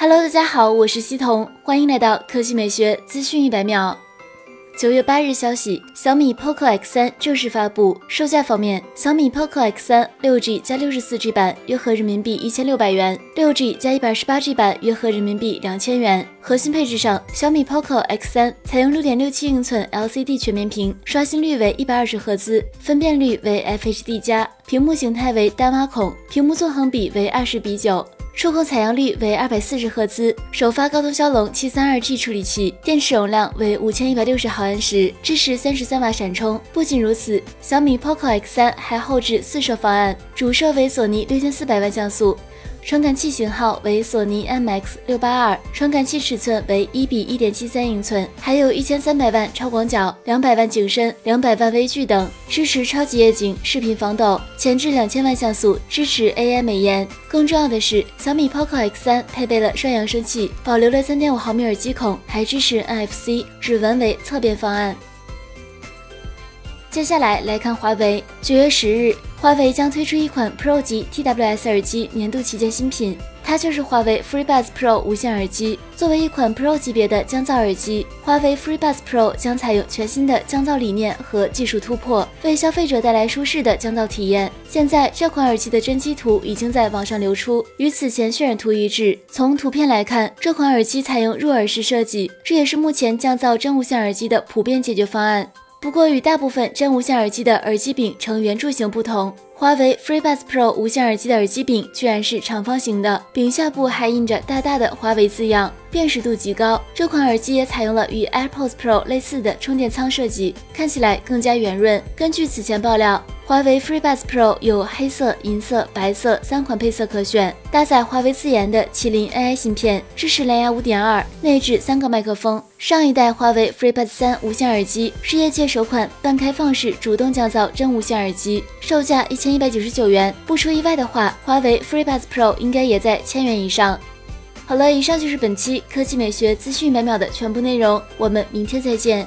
Hello，大家好，我是西彤，欢迎来到科技美学资讯一百秒。九月八日消息，小米 Poco X3 正式发布。售价方面，小米 Poco X3 六 G 加六十四 G 版约合人民币一千六百元，六 G 加一百二十八 G 版约合人民币两千元。核心配置上，小米 Poco X3 采用六点六七英寸 LCD 全面屏，刷新率为一百二十赫兹，分辨率为 FHD 加，屏幕形态为单挖孔，屏幕纵横比为二十比九。触控采样率为二百四十赫兹，首发高通骁龙七三二 G 处理器，电池容量为五千一百六十毫安时，支持三十三瓦闪充。不仅如此，小米 Poco X 三还后置四摄方案，主摄为索尼六千四百万像素。传感器型号为索尼 MX 六八二，传感器尺寸为一比一点七三英寸，还有一千三百万超广角、两百万景深、两百万微距等，支持超级夜景、视频防抖，前置两千万像素，支持 AI 美颜。更重要的是，小米 Poco X3 配备了双扬声器，保留了三点五毫米耳机孔，还支持 NFC 指纹为侧边方案。接下来来看华为，九月十日。华为将推出一款 Pro 级 TWS 耳机年度旗舰新品，它就是华为 FreeBuds Pro 无线耳机。作为一款 Pro 级别的降噪耳机，华为 FreeBuds Pro 将采用全新的降噪理念和技术突破，为消费者带来舒适的降噪体验。现在这款耳机的真机图已经在网上流出，与此前渲染图一致。从图片来看，这款耳机采用入耳式设计，这也是目前降噪真无线耳机的普遍解决方案。不过，与大部分真无线耳机的耳机柄呈圆柱形不同，华为 FreeBuds Pro 无线耳机的耳机柄居然是长方形的，柄下部还印着大大的华为字样，辨识度极高。这款耳机也采用了与 AirPods Pro 类似的充电仓设计，看起来更加圆润。根据此前爆料。华为 FreeBuds Pro 有黑色、银色、白色三款配色可选，搭载华为自研的麒麟 AI 芯片，支持蓝牙5.2，内置三个麦克风。上一代华为 FreeBuds 3无线耳机是业界首款半开放式主动降噪真无线耳机，售价一千一百九十九元。不出意外的话，华为 FreeBuds Pro 应该也在千元以上。好了，以上就是本期科技美学资讯每秒的全部内容，我们明天再见。